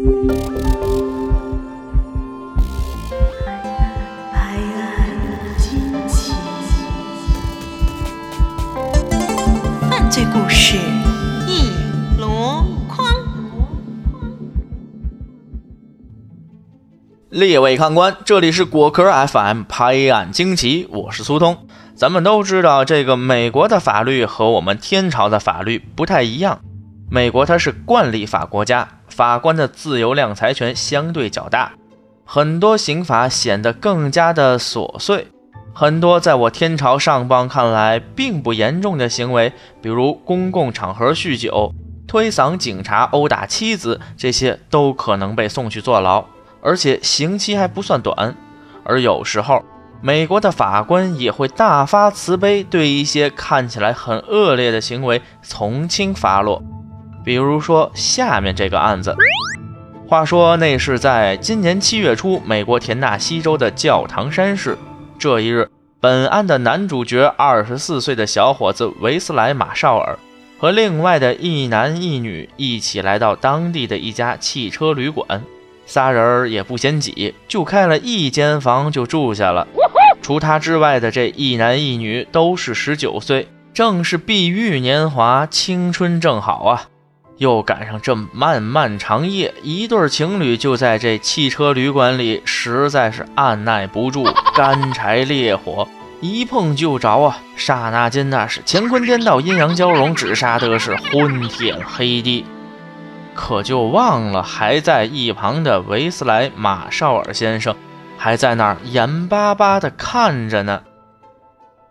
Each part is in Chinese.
拍案惊奇，犯罪故事一箩筐。列位看官，这里是果壳 FM 拍案惊奇，我是苏通。咱们都知道，这个美国的法律和我们天朝的法律不太一样。美国它是惯例法国家，法官的自由量裁权相对较大，很多刑法显得更加的琐碎。很多在我天朝上邦看来并不严重的行为，比如公共场合酗酒、推搡警察、殴打妻子，这些都可能被送去坐牢，而且刑期还不算短。而有时候，美国的法官也会大发慈悲，对一些看起来很恶劣的行为从轻发落。比如说下面这个案子，话说那是在今年七月初，美国田纳西州的教堂山市。这一日，本案的男主角二十四岁的小伙子维斯莱·马绍尔和另外的一男一女一起来到当地的一家汽车旅馆。仨人儿也不嫌挤，就开了一间房就住下了。除他之外的这一男一女都是十九岁，正是碧玉年华，青春正好啊！又赶上这漫漫长夜，一对情侣就在这汽车旅馆里，实在是按耐不住，干柴烈火，一碰就着啊！刹那间那是乾坤颠倒，阴阳交融，只杀得是昏天黑地。可就忘了还在一旁的维斯莱·马绍尔先生，还在那儿眼巴巴地看着呢。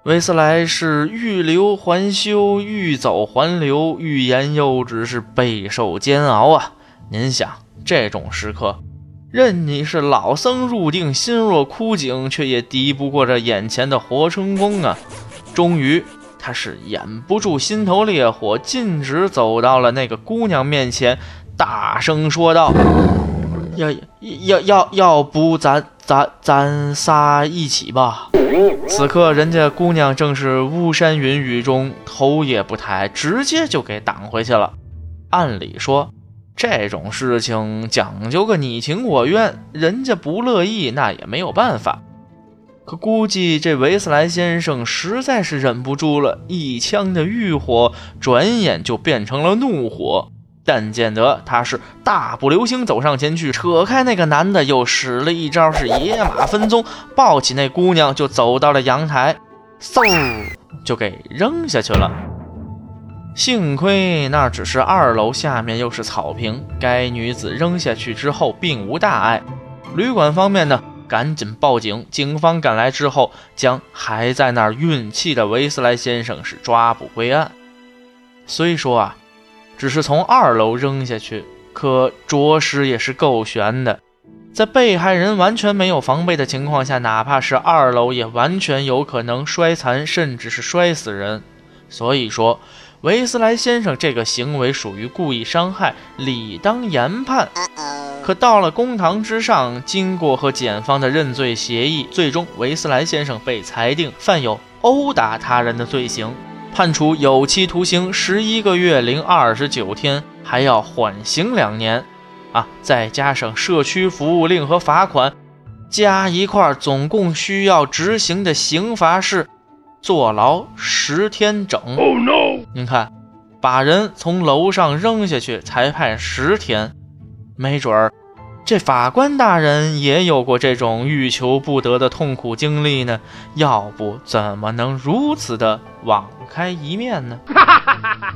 维斯莱是欲留还休，欲走还留，欲言又止，是备受煎熬啊！您想，这种时刻，任你是老僧入定，心若枯井，却也敌不过这眼前的活春宫啊！终于。他是掩不住心头烈火，径直走到了那个姑娘面前，大声说道：“要要要要不咱咱咱仨一起吧？”此刻人家姑娘正是巫山云雨中，头也不抬，直接就给挡回去了。按理说，这种事情讲究个你情我愿，人家不乐意，那也没有办法。可估计这维斯莱先生实在是忍不住了，一腔的欲火转眼就变成了怒火。但见得他是大步流星走上前去，扯开那个男的，又使了一招是野马分鬃，抱起那姑娘就走到了阳台，嗖就给扔下去了。幸亏那只是二楼，下面又是草坪，该女子扔下去之后并无大碍。旅馆方面呢？赶紧报警！警方赶来之后，将还在那儿运气的维斯莱先生是抓捕归案。虽说啊，只是从二楼扔下去，可着实也是够悬的。在被害人完全没有防备的情况下，哪怕是二楼，也完全有可能摔残，甚至是摔死人。所以说。维斯莱先生这个行为属于故意伤害，理当严判。可到了公堂之上，经过和检方的认罪协议，最终维斯莱先生被裁定犯有殴打他人的罪行，判处有期徒刑十一个月零二十九天，还要缓刑两年。啊，再加上社区服务令和罚款，加一块，总共需要执行的刑罚是。坐牢十天整。哦，no，您看，把人从楼上扔下去才判十天，没准儿这法官大人也有过这种欲求不得的痛苦经历呢。要不怎么能如此的网开一面呢？哈哈哈哈